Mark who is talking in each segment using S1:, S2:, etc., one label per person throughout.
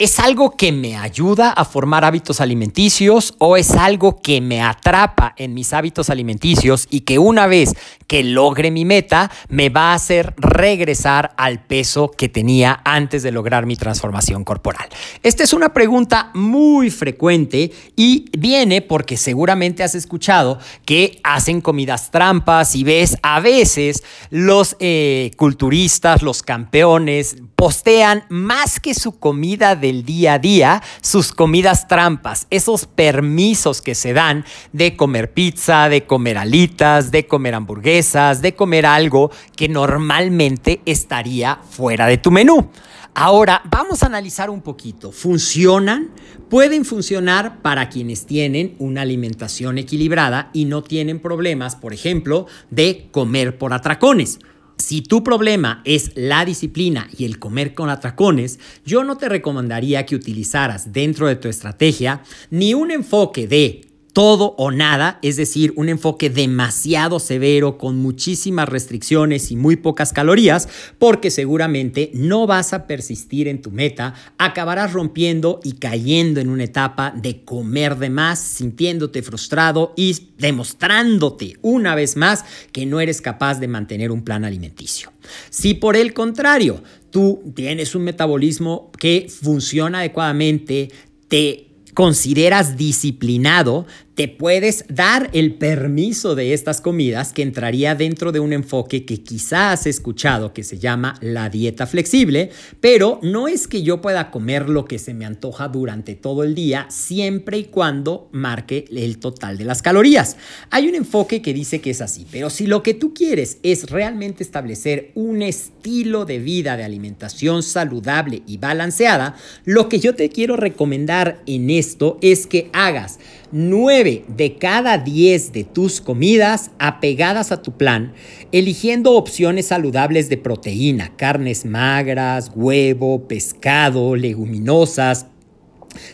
S1: ¿Es algo que me ayuda a formar hábitos alimenticios o es algo que me atrapa en mis hábitos alimenticios y que una vez que logre mi meta me va a hacer regresar al peso que tenía antes de lograr mi transformación corporal? Esta es una pregunta muy frecuente y viene porque seguramente has escuchado que hacen comidas trampas y ves a veces los eh, culturistas, los campeones, postean más que su comida de el día a día sus comidas trampas, esos permisos que se dan de comer pizza, de comer alitas, de comer hamburguesas, de comer algo que normalmente estaría fuera de tu menú. Ahora, vamos a analizar un poquito. ¿Funcionan? Pueden funcionar para quienes tienen una alimentación equilibrada y no tienen problemas, por ejemplo, de comer por atracones. Si tu problema es la disciplina y el comer con atracones, yo no te recomendaría que utilizaras dentro de tu estrategia ni un enfoque de todo o nada, es decir, un enfoque demasiado severo con muchísimas restricciones y muy pocas calorías, porque seguramente no vas a persistir en tu meta, acabarás rompiendo y cayendo en una etapa de comer de más, sintiéndote frustrado y demostrándote una vez más que no eres capaz de mantener un plan alimenticio. Si por el contrario, tú tienes un metabolismo que funciona adecuadamente, te consideras disciplinado, te puedes dar el permiso de estas comidas que entraría dentro de un enfoque que quizás has escuchado que se llama la dieta flexible, pero no es que yo pueda comer lo que se me antoja durante todo el día siempre y cuando marque el total de las calorías. Hay un enfoque que dice que es así, pero si lo que tú quieres es realmente establecer un estilo de vida de alimentación saludable y balanceada, lo que yo te quiero recomendar en esto es que hagas 9 de cada 10 de tus comidas apegadas a tu plan, eligiendo opciones saludables de proteína, carnes magras, huevo, pescado, leguminosas,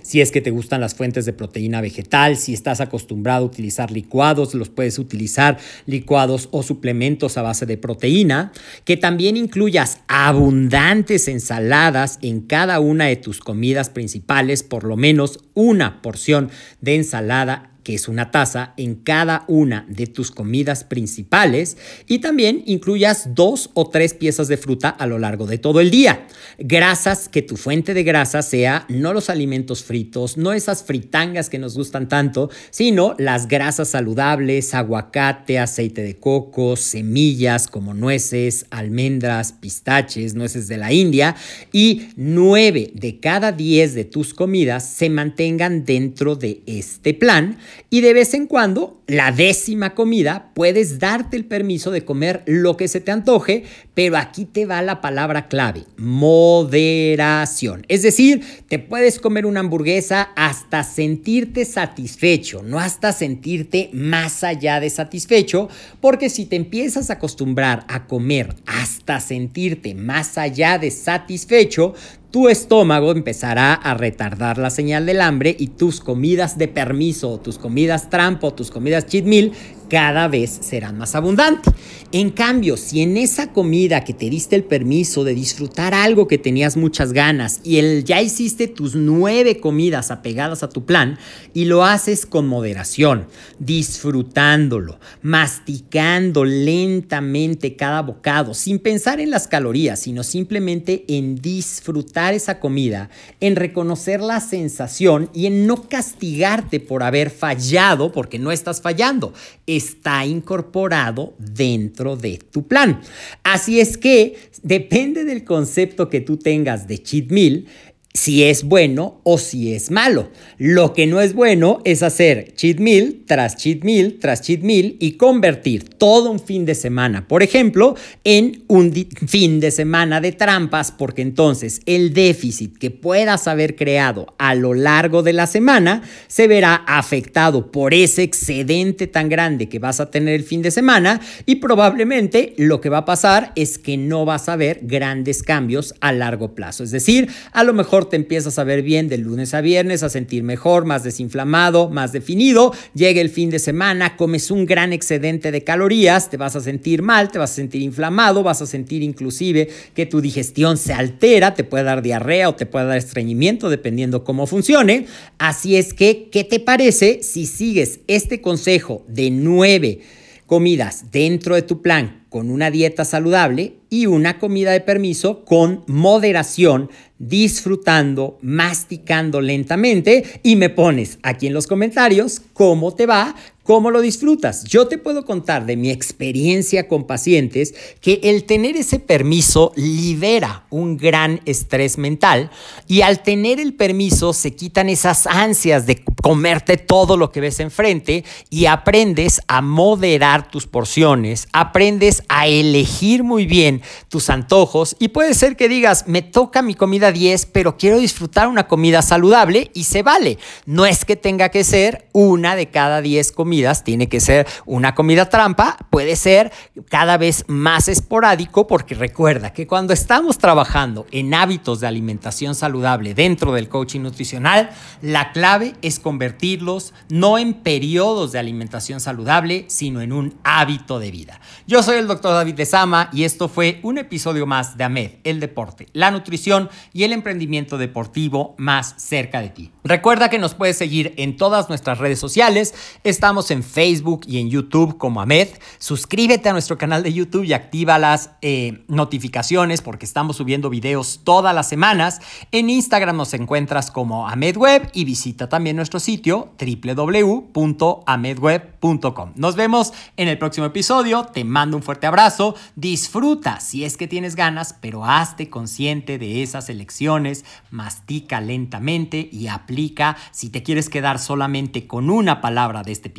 S1: si es que te gustan las fuentes de proteína vegetal, si estás acostumbrado a utilizar licuados, los puedes utilizar licuados o suplementos a base de proteína, que también incluyas abundantes ensaladas en cada una de tus comidas principales, por lo menos una porción de ensalada que es una taza en cada una de tus comidas principales y también incluyas dos o tres piezas de fruta a lo largo de todo el día. Grasas, que tu fuente de grasa sea no los alimentos fritos, no esas fritangas que nos gustan tanto, sino las grasas saludables, aguacate, aceite de coco, semillas como nueces, almendras, pistaches, nueces de la India y nueve de cada diez de tus comidas se mantengan dentro de este plan y de vez en cuando la décima comida, puedes darte el permiso de comer lo que se te antoje, pero aquí te va la palabra clave, moderación. Es decir, te puedes comer una hamburguesa hasta sentirte satisfecho, no hasta sentirte más allá de satisfecho, porque si te empiezas a acostumbrar a comer hasta sentirte más allá de satisfecho, tu estómago empezará a retardar la señal del hambre y tus comidas de permiso, tus comidas trampo, tus comidas cheat meal cada vez serán más abundantes. En cambio, si en esa comida que te diste el permiso de disfrutar algo que tenías muchas ganas y el, ya hiciste tus nueve comidas apegadas a tu plan y lo haces con moderación, disfrutándolo, masticando lentamente cada bocado, sin pensar en las calorías, sino simplemente en disfrutar esa comida, en reconocer la sensación y en no castigarte por haber fallado, porque no estás fallando está incorporado dentro de tu plan. Así es que depende del concepto que tú tengas de cheat meal, si es bueno o si es malo. Lo que no es bueno es hacer cheat meal tras cheat meal tras cheat meal y convertir todo un fin de semana, por ejemplo, en un fin de semana de trampas, porque entonces el déficit que puedas haber creado a lo largo de la semana se verá afectado por ese excedente tan grande que vas a tener el fin de semana y probablemente lo que va a pasar es que no vas a ver grandes cambios a largo plazo. Es decir, a lo mejor te empiezas a ver bien de lunes a viernes, a sentir mejor, más desinflamado, más definido. Llega el fin de semana, comes un gran excedente de calorías, te vas a sentir mal, te vas a sentir inflamado, vas a sentir inclusive que tu digestión se altera, te puede dar diarrea o te puede dar estreñimiento, dependiendo cómo funcione. Así es que, ¿qué te parece si sigues este consejo de nueve comidas dentro de tu plan con una dieta saludable y una comida de permiso con moderación disfrutando, masticando lentamente. Y me pones aquí en los comentarios cómo te va, cómo lo disfrutas. Yo te puedo contar de mi experiencia con pacientes que el tener ese permiso libera un gran estrés mental y al tener el permiso se quitan esas ansias de comerte todo lo que ves enfrente y aprendes a moderar tus porciones, aprendes a elegir muy bien tus antojos y puede ser que digas, me toca mi comida 10, pero quiero disfrutar una comida saludable y se vale. No es que tenga que ser una de cada 10 comidas, tiene que ser una comida trampa, puede ser cada vez más esporádico porque recuerda que cuando estamos trabajando en hábitos de alimentación saludable dentro del coaching nutricional, la clave es convertirlos no en periodos de alimentación saludable, sino en un hábito de vida. Yo soy el doctor David Lezama y esto fue un episodio más de AMED, el deporte, la nutrición y el emprendimiento deportivo más cerca de ti. Recuerda que nos puedes seguir en todas nuestras redes sociales. Estamos en Facebook y en YouTube como AMED. Suscríbete a nuestro canal de YouTube y activa las eh, notificaciones porque estamos subiendo videos todas las semanas. En Instagram nos encuentras como AMEDWeb y visita también nuestro sitio www.amedweb.com. Nos vemos en el próximo episodio. Te mando un fuerte abrazo. Disfruta si es que tienes ganas, pero hazte consciente de esas elecciones mastica lentamente y aplica. Si te quieres quedar solamente con una palabra de este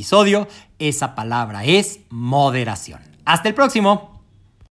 S1: esa palabra es moderación. Hasta el próximo.